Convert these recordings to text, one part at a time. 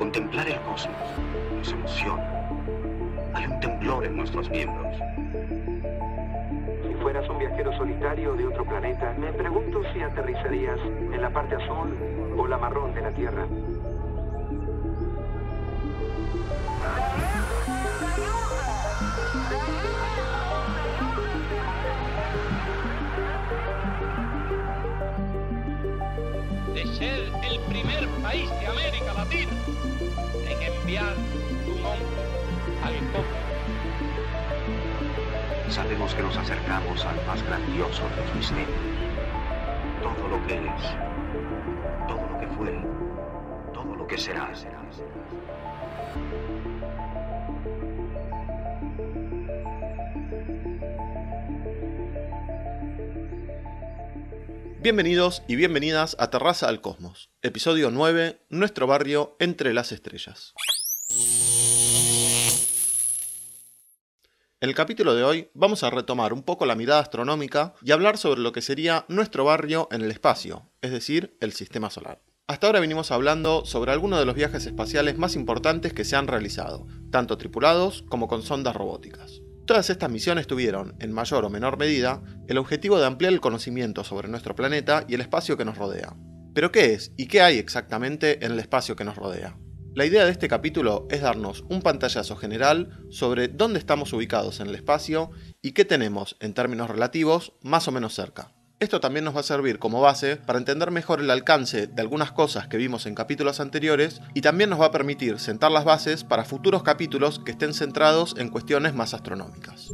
Contemplar el cosmos nos emociona. Hay un temblor en nuestros miembros. Si fueras un viajero solitario de otro planeta, me pregunto si aterrizarías en la parte azul o la marrón de la Tierra. Enviar un hombre al. Sabemos que nos acercamos al más grandioso de los misterios. Todo lo que es, todo lo que fue, todo lo que será. Bienvenidos y bienvenidas a Terraza al Cosmos, episodio 9, Nuestro barrio entre las estrellas. En el capítulo de hoy vamos a retomar un poco la mirada astronómica y hablar sobre lo que sería nuestro barrio en el espacio, es decir, el sistema solar. Hasta ahora venimos hablando sobre algunos de los viajes espaciales más importantes que se han realizado, tanto tripulados como con sondas robóticas. Todas estas misiones tuvieron, en mayor o menor medida, el objetivo de ampliar el conocimiento sobre nuestro planeta y el espacio que nos rodea. Pero ¿qué es y qué hay exactamente en el espacio que nos rodea? La idea de este capítulo es darnos un pantallazo general sobre dónde estamos ubicados en el espacio y qué tenemos, en términos relativos, más o menos cerca. Esto también nos va a servir como base para entender mejor el alcance de algunas cosas que vimos en capítulos anteriores y también nos va a permitir sentar las bases para futuros capítulos que estén centrados en cuestiones más astronómicas.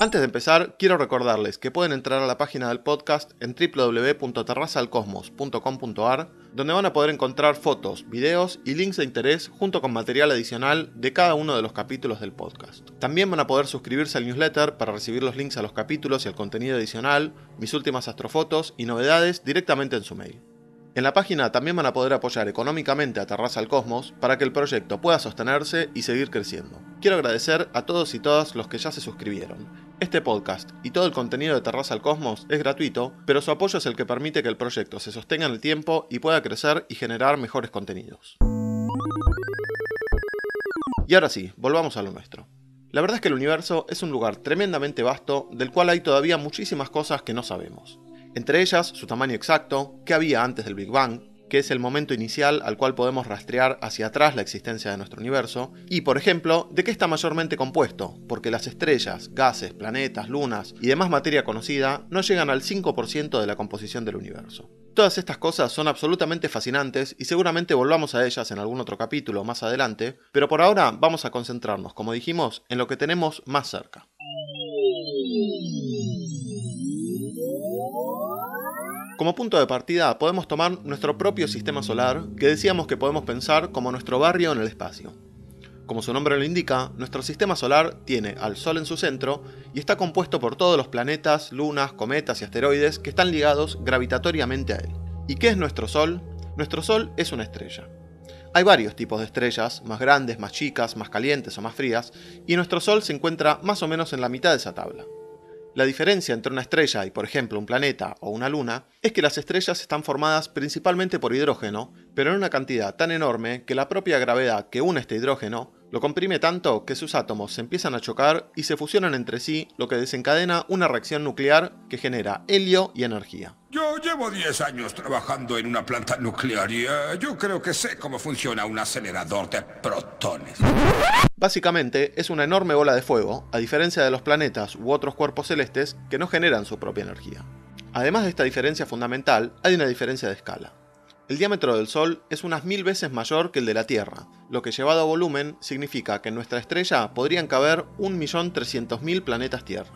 Antes de empezar, quiero recordarles que pueden entrar a la página del podcast en www.terrazalcosmos.com.ar, donde van a poder encontrar fotos, videos y links de interés junto con material adicional de cada uno de los capítulos del podcast. También van a poder suscribirse al newsletter para recibir los links a los capítulos y al contenido adicional, mis últimas astrofotos y novedades directamente en su mail. En la página también van a poder apoyar económicamente a Terraza al Cosmos para que el proyecto pueda sostenerse y seguir creciendo. Quiero agradecer a todos y todas los que ya se suscribieron. Este podcast y todo el contenido de Terraza al Cosmos es gratuito, pero su apoyo es el que permite que el proyecto se sostenga en el tiempo y pueda crecer y generar mejores contenidos. Y ahora sí, volvamos a lo nuestro. La verdad es que el universo es un lugar tremendamente vasto del cual hay todavía muchísimas cosas que no sabemos entre ellas su tamaño exacto, qué había antes del Big Bang, que es el momento inicial al cual podemos rastrear hacia atrás la existencia de nuestro universo, y por ejemplo, de qué está mayormente compuesto, porque las estrellas, gases, planetas, lunas y demás materia conocida no llegan al 5% de la composición del universo. Todas estas cosas son absolutamente fascinantes y seguramente volvamos a ellas en algún otro capítulo más adelante, pero por ahora vamos a concentrarnos, como dijimos, en lo que tenemos más cerca. Como punto de partida podemos tomar nuestro propio sistema solar, que decíamos que podemos pensar como nuestro barrio en el espacio. Como su nombre lo indica, nuestro sistema solar tiene al Sol en su centro y está compuesto por todos los planetas, lunas, cometas y asteroides que están ligados gravitatoriamente a él. ¿Y qué es nuestro Sol? Nuestro Sol es una estrella. Hay varios tipos de estrellas, más grandes, más chicas, más calientes o más frías, y nuestro Sol se encuentra más o menos en la mitad de esa tabla. La diferencia entre una estrella y, por ejemplo, un planeta o una luna es que las estrellas están formadas principalmente por hidrógeno, pero en una cantidad tan enorme que la propia gravedad que une este hidrógeno lo comprime tanto que sus átomos se empiezan a chocar y se fusionan entre sí, lo que desencadena una reacción nuclear que genera helio y energía. Yo llevo 10 años trabajando en una planta nuclear y eh, yo creo que sé cómo funciona un acelerador de protones. Básicamente es una enorme bola de fuego, a diferencia de los planetas u otros cuerpos celestes que no generan su propia energía. Además de esta diferencia fundamental, hay una diferencia de escala. El diámetro del Sol es unas mil veces mayor que el de la Tierra, lo que llevado a volumen significa que en nuestra estrella podrían caber 1.300.000 planetas Tierra.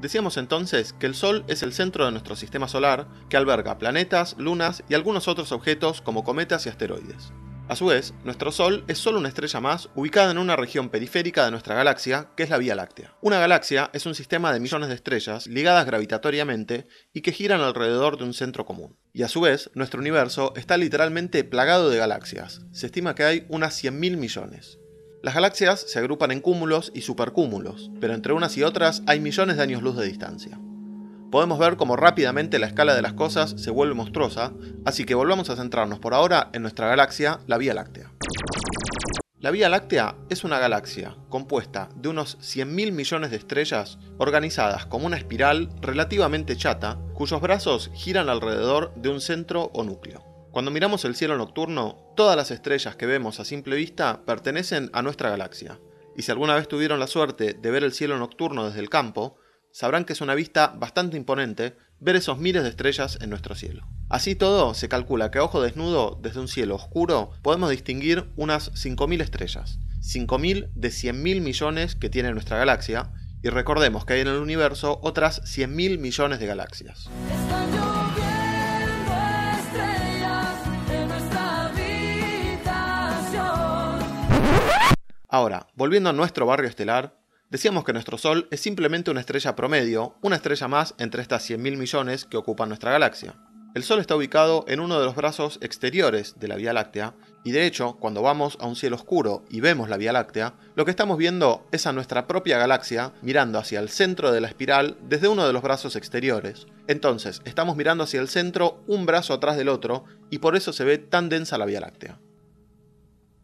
Decíamos entonces que el Sol es el centro de nuestro sistema solar, que alberga planetas, lunas y algunos otros objetos como cometas y asteroides. A su vez, nuestro Sol es solo una estrella más ubicada en una región periférica de nuestra galaxia, que es la Vía Láctea. Una galaxia es un sistema de millones de estrellas ligadas gravitatoriamente y que giran alrededor de un centro común. Y a su vez, nuestro universo está literalmente plagado de galaxias. Se estima que hay unas 100.000 millones. Las galaxias se agrupan en cúmulos y supercúmulos, pero entre unas y otras hay millones de años luz de distancia. Podemos ver cómo rápidamente la escala de las cosas se vuelve monstruosa, así que volvamos a centrarnos por ahora en nuestra galaxia, la Vía Láctea. La Vía Láctea es una galaxia compuesta de unos 100.000 millones de estrellas organizadas como una espiral relativamente chata, cuyos brazos giran alrededor de un centro o núcleo. Cuando miramos el cielo nocturno, todas las estrellas que vemos a simple vista pertenecen a nuestra galaxia, y si alguna vez tuvieron la suerte de ver el cielo nocturno desde el campo, sabrán que es una vista bastante imponente ver esos miles de estrellas en nuestro cielo. Así todo, se calcula que a ojo desnudo, desde un cielo oscuro, podemos distinguir unas 5.000 estrellas, 5.000 de 100.000 millones que tiene nuestra galaxia, y recordemos que hay en el universo otras 100.000 millones de galaxias. Ahora, volviendo a nuestro barrio estelar, decíamos que nuestro Sol es simplemente una estrella promedio, una estrella más entre estas 100.000 millones que ocupan nuestra galaxia. El Sol está ubicado en uno de los brazos exteriores de la Vía Láctea, y de hecho, cuando vamos a un cielo oscuro y vemos la Vía Láctea, lo que estamos viendo es a nuestra propia galaxia mirando hacia el centro de la espiral desde uno de los brazos exteriores. Entonces, estamos mirando hacia el centro un brazo atrás del otro, y por eso se ve tan densa la Vía Láctea.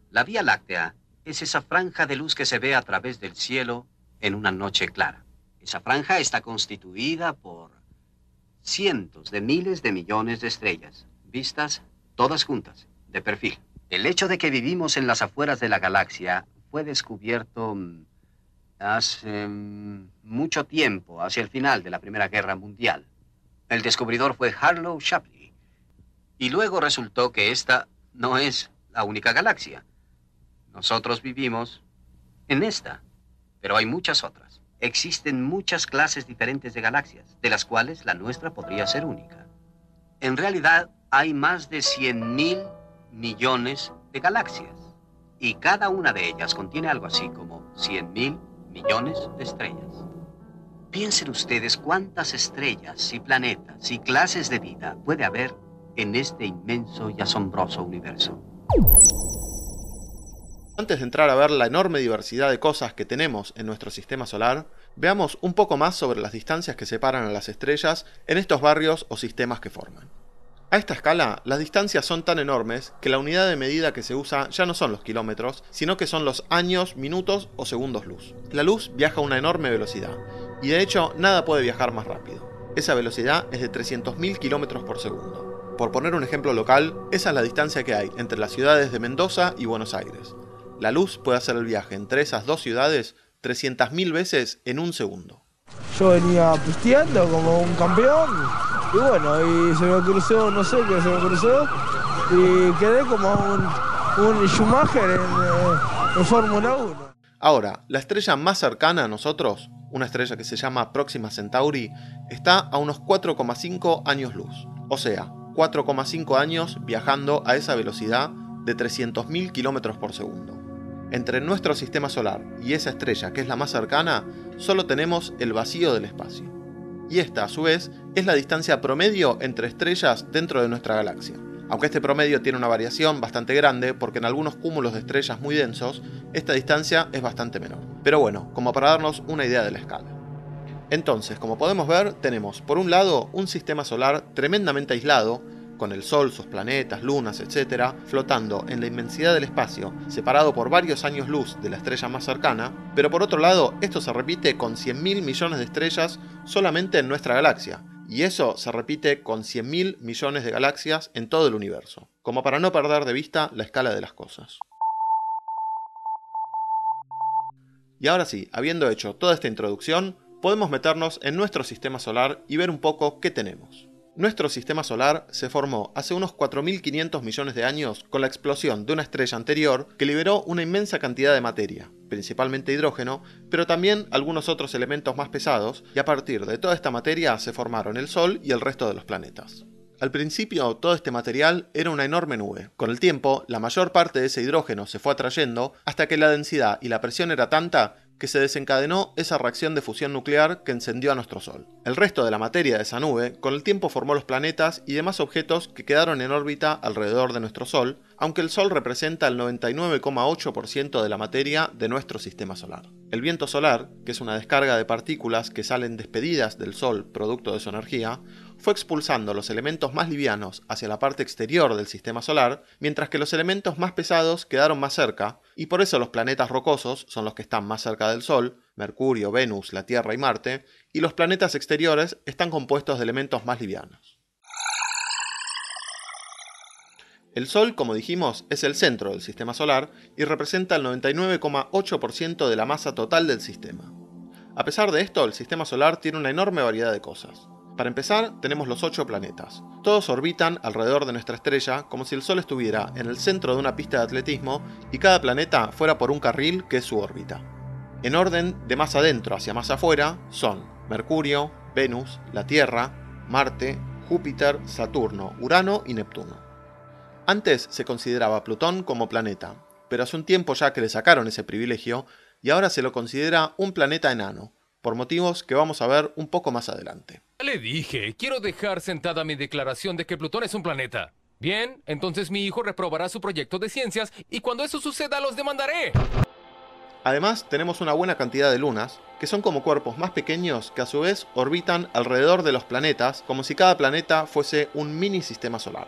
La Vía Láctea es esa franja de luz que se ve a través del cielo en una noche clara. Esa franja está constituida por cientos de miles de millones de estrellas, vistas todas juntas, de perfil. El hecho de que vivimos en las afueras de la galaxia fue descubierto mm, hace mm, mucho tiempo, hacia el final de la Primera Guerra Mundial. El descubridor fue Harlow Shapley. Y luego resultó que esta no es la única galaxia. Nosotros vivimos en esta, pero hay muchas otras. Existen muchas clases diferentes de galaxias, de las cuales la nuestra podría ser única. En realidad, hay más de 100 mil millones de galaxias, y cada una de ellas contiene algo así como 100 mil millones de estrellas. Piensen ustedes cuántas estrellas y planetas y clases de vida puede haber en este inmenso y asombroso universo. Antes de entrar a ver la enorme diversidad de cosas que tenemos en nuestro sistema solar, veamos un poco más sobre las distancias que separan a las estrellas en estos barrios o sistemas que forman. A esta escala, las distancias son tan enormes que la unidad de medida que se usa ya no son los kilómetros, sino que son los años, minutos o segundos luz. La luz viaja a una enorme velocidad, y de hecho nada puede viajar más rápido. Esa velocidad es de 300.000 kilómetros por segundo. Por poner un ejemplo local, esa es la distancia que hay entre las ciudades de Mendoza y Buenos Aires. La luz puede hacer el viaje entre esas dos ciudades 300.000 veces en un segundo. Yo venía pisteando como un campeón y bueno, y se me cruzó, no sé qué se me cruzó y quedé como un, un Schumacher en, eh, en Fórmula 1. Ahora, la estrella más cercana a nosotros, una estrella que se llama Próxima Centauri, está a unos 4,5 años luz. O sea, 4,5 años viajando a esa velocidad de 300.000 km por segundo. Entre nuestro sistema solar y esa estrella que es la más cercana, solo tenemos el vacío del espacio. Y esta, a su vez, es la distancia promedio entre estrellas dentro de nuestra galaxia. Aunque este promedio tiene una variación bastante grande, porque en algunos cúmulos de estrellas muy densos, esta distancia es bastante menor. Pero bueno, como para darnos una idea de la escala. Entonces, como podemos ver, tenemos por un lado un sistema solar tremendamente aislado, con el Sol, sus planetas, lunas, etc., flotando en la inmensidad del espacio, separado por varios años luz de la estrella más cercana, pero por otro lado, esto se repite con 100.000 millones de estrellas solamente en nuestra galaxia, y eso se repite con 100.000 millones de galaxias en todo el universo, como para no perder de vista la escala de las cosas. Y ahora sí, habiendo hecho toda esta introducción, podemos meternos en nuestro sistema solar y ver un poco qué tenemos. Nuestro sistema solar se formó hace unos 4.500 millones de años con la explosión de una estrella anterior que liberó una inmensa cantidad de materia, principalmente hidrógeno, pero también algunos otros elementos más pesados, y a partir de toda esta materia se formaron el Sol y el resto de los planetas. Al principio todo este material era una enorme nube. Con el tiempo, la mayor parte de ese hidrógeno se fue atrayendo hasta que la densidad y la presión era tanta que se desencadenó esa reacción de fusión nuclear que encendió a nuestro Sol. El resto de la materia de esa nube con el tiempo formó los planetas y demás objetos que quedaron en órbita alrededor de nuestro Sol, aunque el Sol representa el 99,8% de la materia de nuestro sistema solar. El viento solar, que es una descarga de partículas que salen despedidas del Sol producto de su energía, fue expulsando los elementos más livianos hacia la parte exterior del sistema solar, mientras que los elementos más pesados quedaron más cerca, y por eso los planetas rocosos son los que están más cerca del Sol, Mercurio, Venus, la Tierra y Marte, y los planetas exteriores están compuestos de elementos más livianos. El Sol, como dijimos, es el centro del sistema solar y representa el 99,8% de la masa total del sistema. A pesar de esto, el sistema solar tiene una enorme variedad de cosas. Para empezar, tenemos los ocho planetas. Todos orbitan alrededor de nuestra estrella como si el Sol estuviera en el centro de una pista de atletismo y cada planeta fuera por un carril que es su órbita. En orden de más adentro hacia más afuera son Mercurio, Venus, la Tierra, Marte, Júpiter, Saturno, Urano y Neptuno. Antes se consideraba Plutón como planeta, pero hace un tiempo ya que le sacaron ese privilegio y ahora se lo considera un planeta enano, por motivos que vamos a ver un poco más adelante. Le dije, quiero dejar sentada mi declaración de que Plutón es un planeta. Bien, entonces mi hijo reprobará su proyecto de ciencias y cuando eso suceda los demandaré. Además, tenemos una buena cantidad de lunas, que son como cuerpos más pequeños que a su vez orbitan alrededor de los planetas, como si cada planeta fuese un mini sistema solar.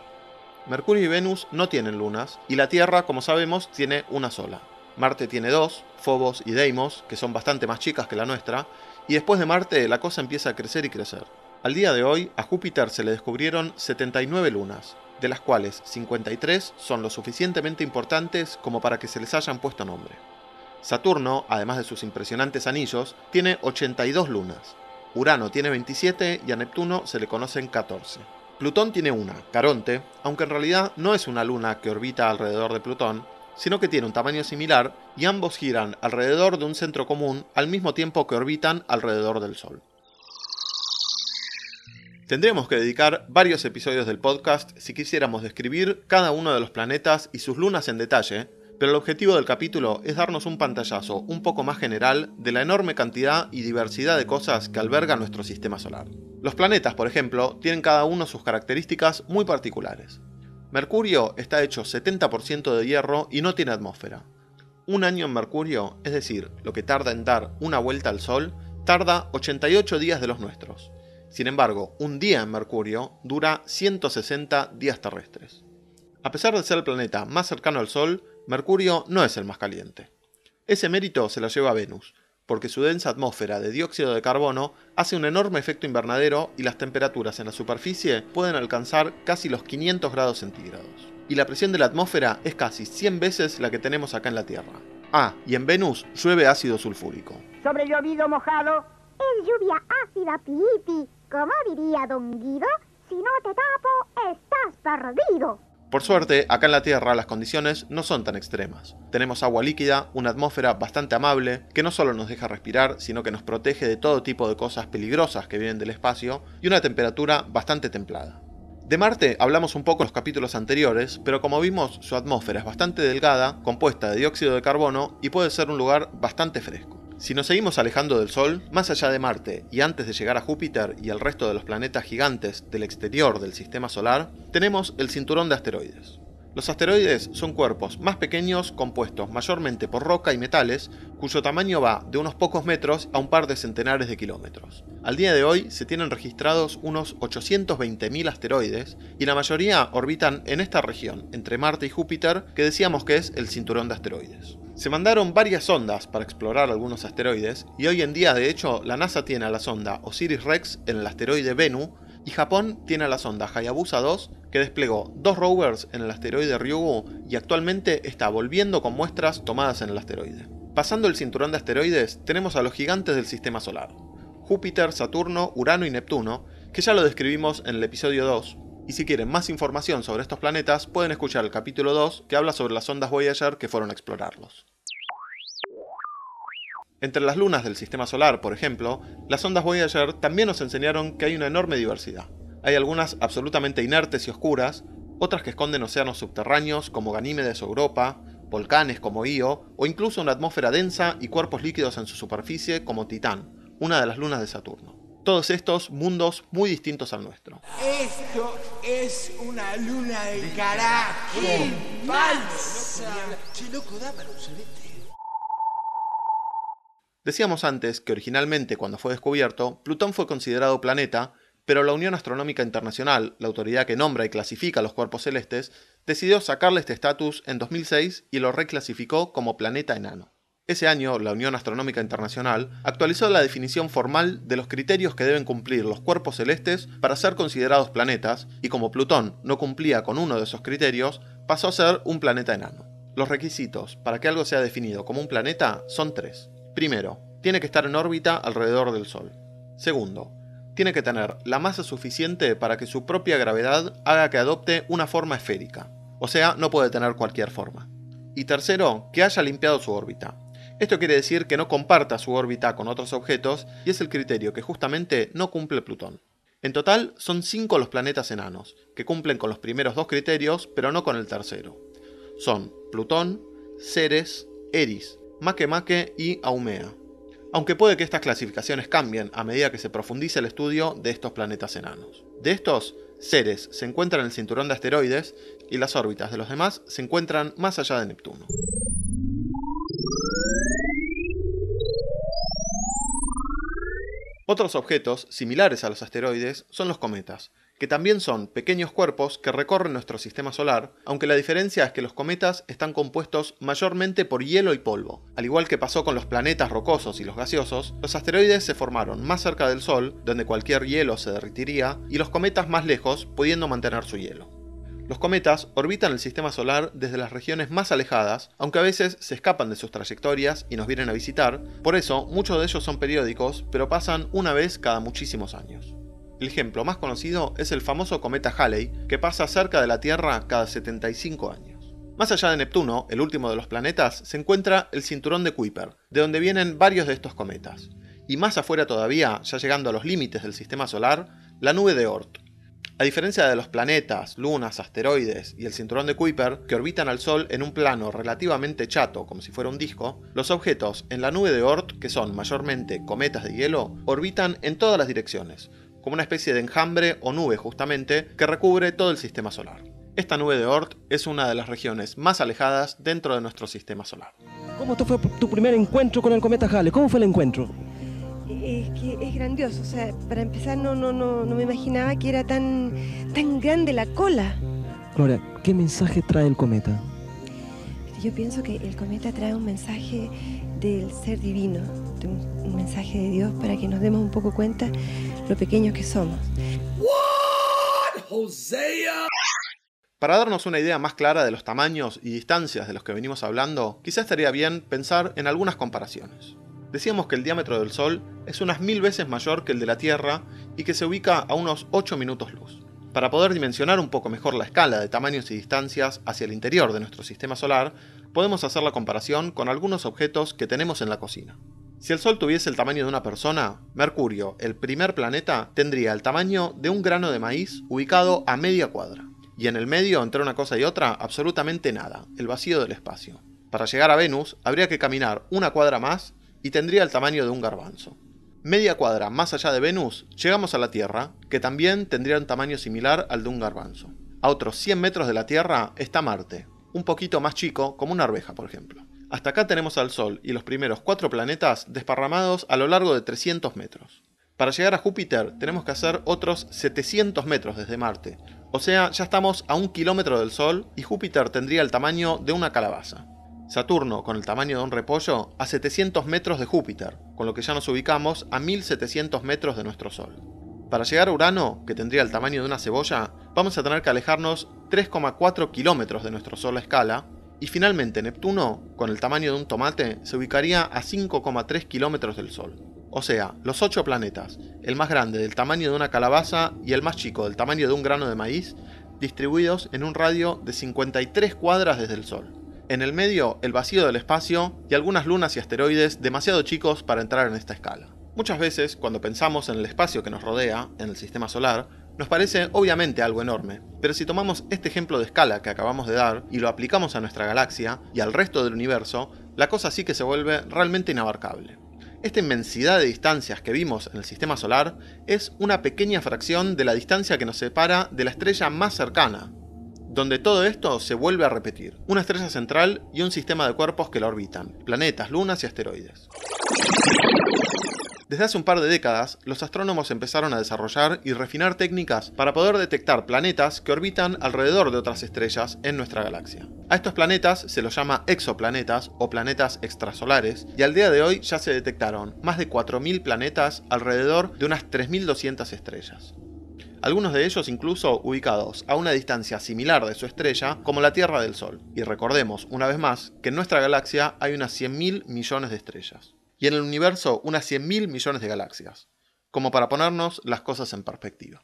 Mercurio y Venus no tienen lunas, y la Tierra, como sabemos, tiene una sola. Marte tiene dos, Phobos y Deimos, que son bastante más chicas que la nuestra, y después de Marte la cosa empieza a crecer y crecer. Al día de hoy, a Júpiter se le descubrieron 79 lunas, de las cuales 53 son lo suficientemente importantes como para que se les hayan puesto nombre. Saturno, además de sus impresionantes anillos, tiene 82 lunas. Urano tiene 27 y a Neptuno se le conocen 14. Plutón tiene una, Caronte, aunque en realidad no es una luna que orbita alrededor de Plutón, sino que tiene un tamaño similar y ambos giran alrededor de un centro común al mismo tiempo que orbitan alrededor del Sol. Tendríamos que dedicar varios episodios del podcast si quisiéramos describir cada uno de los planetas y sus lunas en detalle, pero el objetivo del capítulo es darnos un pantallazo un poco más general de la enorme cantidad y diversidad de cosas que alberga nuestro sistema solar. Los planetas, por ejemplo, tienen cada uno sus características muy particulares. Mercurio está hecho 70% de hierro y no tiene atmósfera. Un año en Mercurio, es decir, lo que tarda en dar una vuelta al Sol, tarda 88 días de los nuestros. Sin embargo, un día en Mercurio dura 160 días terrestres. A pesar de ser el planeta más cercano al Sol, Mercurio no es el más caliente. Ese mérito se lo lleva Venus, porque su densa atmósfera de dióxido de carbono hace un enorme efecto invernadero y las temperaturas en la superficie pueden alcanzar casi los 500 grados centígrados. Y la presión de la atmósfera es casi 100 veces la que tenemos acá en la Tierra. Ah, y en Venus llueve ácido sulfúrico. Sobre llovido mojado. Es lluvia ácida, pipi. Como diría Don Guido, si no te tapo, estás perdido. Por suerte, acá en la Tierra las condiciones no son tan extremas. Tenemos agua líquida, una atmósfera bastante amable, que no solo nos deja respirar, sino que nos protege de todo tipo de cosas peligrosas que vienen del espacio, y una temperatura bastante templada. De Marte hablamos un poco en los capítulos anteriores, pero como vimos, su atmósfera es bastante delgada, compuesta de dióxido de carbono, y puede ser un lugar bastante fresco. Si nos seguimos alejando del Sol, más allá de Marte y antes de llegar a Júpiter y el resto de los planetas gigantes del exterior del sistema solar, tenemos el cinturón de asteroides. Los asteroides son cuerpos más pequeños compuestos mayormente por roca y metales, cuyo tamaño va de unos pocos metros a un par de centenares de kilómetros. Al día de hoy se tienen registrados unos 820.000 asteroides y la mayoría orbitan en esta región, entre Marte y Júpiter, que decíamos que es el cinturón de asteroides. Se mandaron varias sondas para explorar algunos asteroides y hoy en día de hecho la NASA tiene a la sonda Osiris-Rex en el asteroide Bennu y Japón tiene a la sonda Hayabusa 2 que desplegó dos rovers en el asteroide Ryugu y actualmente está volviendo con muestras tomadas en el asteroide. Pasando el cinturón de asteroides tenemos a los gigantes del sistema solar. Júpiter, Saturno, Urano y Neptuno, que ya lo describimos en el episodio 2, y si quieren más información sobre estos planetas, pueden escuchar el capítulo 2 que habla sobre las ondas Voyager que fueron a explorarlos. Entre las lunas del sistema solar, por ejemplo, las ondas Voyager también nos enseñaron que hay una enorme diversidad. Hay algunas absolutamente inertes y oscuras, otras que esconden océanos subterráneos como Ganímedes o Europa, volcanes como Io o incluso una atmósfera densa y cuerpos líquidos en su superficie como Titán, una de las lunas de Saturno. Todos estos mundos muy distintos al nuestro. Esto es una luna de carajo. falsa! Che, loco, dámelo, Decíamos antes que originalmente cuando fue descubierto, Plutón fue considerado planeta, pero la Unión Astronómica Internacional, la autoridad que nombra y clasifica los cuerpos celestes, decidió sacarle este estatus en 2006 y lo reclasificó como planeta enano. Ese año, la Unión Astronómica Internacional actualizó la definición formal de los criterios que deben cumplir los cuerpos celestes para ser considerados planetas, y como Plutón no cumplía con uno de esos criterios, pasó a ser un planeta enano. Los requisitos para que algo sea definido como un planeta son tres. Primero, tiene que estar en órbita alrededor del Sol. Segundo, tiene que tener la masa suficiente para que su propia gravedad haga que adopte una forma esférica. O sea, no puede tener cualquier forma. Y tercero, que haya limpiado su órbita. Esto quiere decir que no comparta su órbita con otros objetos y es el criterio que justamente no cumple Plutón. En total son cinco los planetas enanos, que cumplen con los primeros dos criterios, pero no con el tercero. Son Plutón, Ceres, Eris, Makemake y Aumea. Aunque puede que estas clasificaciones cambien a medida que se profundice el estudio de estos planetas enanos. De estos, Ceres se encuentra en el cinturón de asteroides y las órbitas de los demás se encuentran más allá de Neptuno. Otros objetos similares a los asteroides son los cometas, que también son pequeños cuerpos que recorren nuestro sistema solar, aunque la diferencia es que los cometas están compuestos mayormente por hielo y polvo. Al igual que pasó con los planetas rocosos y los gaseosos, los asteroides se formaron más cerca del Sol, donde cualquier hielo se derritiría, y los cometas más lejos, pudiendo mantener su hielo. Los cometas orbitan el sistema solar desde las regiones más alejadas, aunque a veces se escapan de sus trayectorias y nos vienen a visitar, por eso muchos de ellos son periódicos, pero pasan una vez cada muchísimos años. El ejemplo más conocido es el famoso cometa Halley, que pasa cerca de la Tierra cada 75 años. Más allá de Neptuno, el último de los planetas, se encuentra el cinturón de Kuiper, de donde vienen varios de estos cometas. Y más afuera todavía, ya llegando a los límites del sistema solar, la nube de Oort. A diferencia de los planetas, lunas, asteroides y el cinturón de Kuiper, que orbitan al Sol en un plano relativamente chato, como si fuera un disco, los objetos en la nube de Oort, que son mayormente cometas de hielo, orbitan en todas las direcciones, como una especie de enjambre o nube justamente que recubre todo el sistema solar. Esta nube de Oort es una de las regiones más alejadas dentro de nuestro sistema solar. ¿Cómo fue tu primer encuentro con el cometa Halley? ¿Cómo fue el encuentro? Es grandioso, o sea, para empezar no, no, no, no me imaginaba que era tan, tan grande la cola. Gloria, ¿qué mensaje trae el cometa? Yo pienso que el cometa trae un mensaje del ser divino, un mensaje de Dios para que nos demos un poco cuenta lo pequeños que somos. Para darnos una idea más clara de los tamaños y distancias de los que venimos hablando, quizás estaría bien pensar en algunas comparaciones. Decíamos que el diámetro del Sol es unas mil veces mayor que el de la Tierra y que se ubica a unos 8 minutos luz. Para poder dimensionar un poco mejor la escala de tamaños y distancias hacia el interior de nuestro sistema solar, podemos hacer la comparación con algunos objetos que tenemos en la cocina. Si el Sol tuviese el tamaño de una persona, Mercurio, el primer planeta, tendría el tamaño de un grano de maíz ubicado a media cuadra. Y en el medio, entre una cosa y otra, absolutamente nada, el vacío del espacio. Para llegar a Venus, habría que caminar una cuadra más y tendría el tamaño de un garbanzo. Media cuadra más allá de Venus, llegamos a la Tierra, que también tendría un tamaño similar al de un garbanzo. A otros 100 metros de la Tierra está Marte, un poquito más chico, como una arveja, por ejemplo. Hasta acá tenemos al Sol y los primeros cuatro planetas desparramados a lo largo de 300 metros. Para llegar a Júpiter tenemos que hacer otros 700 metros desde Marte, o sea, ya estamos a un kilómetro del Sol y Júpiter tendría el tamaño de una calabaza. Saturno, con el tamaño de un repollo, a 700 metros de Júpiter, con lo que ya nos ubicamos a 1700 metros de nuestro Sol. Para llegar a Urano, que tendría el tamaño de una cebolla, vamos a tener que alejarnos 3,4 kilómetros de nuestro Sol a escala, y finalmente Neptuno, con el tamaño de un tomate, se ubicaría a 5,3 kilómetros del Sol. O sea, los ocho planetas, el más grande del tamaño de una calabaza y el más chico del tamaño de un grano de maíz, distribuidos en un radio de 53 cuadras desde el Sol. En el medio, el vacío del espacio y algunas lunas y asteroides demasiado chicos para entrar en esta escala. Muchas veces, cuando pensamos en el espacio que nos rodea, en el sistema solar, Nos parece obviamente algo enorme, pero si tomamos este ejemplo de escala que acabamos de dar y lo aplicamos a nuestra galaxia y al resto del universo, la cosa sí que se vuelve realmente inabarcable. Esta inmensidad de distancias que vimos en el sistema solar es una pequeña fracción de la distancia que nos separa de la estrella más cercana, donde todo esto se vuelve a repetir. Una estrella central y un sistema de cuerpos que la orbitan, planetas, lunas y asteroides. Desde hace un par de décadas, los astrónomos empezaron a desarrollar y refinar técnicas para poder detectar planetas que orbitan alrededor de otras estrellas en nuestra galaxia. A estos planetas se los llama exoplanetas o planetas extrasolares, y al día de hoy ya se detectaron más de 4.000 planetas alrededor de unas 3.200 estrellas. Algunos de ellos incluso ubicados a una distancia similar de su estrella como la Tierra del Sol. Y recordemos, una vez más, que en nuestra galaxia hay unas 100.000 millones de estrellas y en el universo unas 100.000 millones de galaxias, como para ponernos las cosas en perspectiva.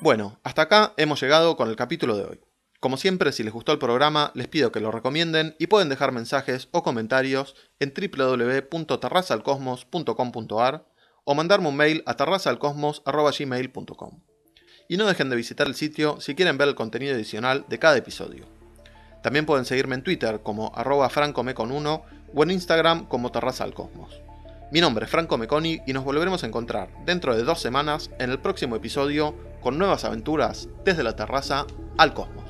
Bueno, hasta acá hemos llegado con el capítulo de hoy. Como siempre, si les gustó el programa, les pido que lo recomienden y pueden dejar mensajes o comentarios en www.terrazalcosmos.com.ar o mandarme un mail a terrazalcosmos.gmail.com. Y no dejen de visitar el sitio si quieren ver el contenido adicional de cada episodio. También pueden seguirme en Twitter como arroba francomecon1 o en Instagram como Terraza al Cosmos. Mi nombre es Franco Meconi y nos volveremos a encontrar dentro de dos semanas en el próximo episodio con nuevas aventuras desde la terraza al cosmos.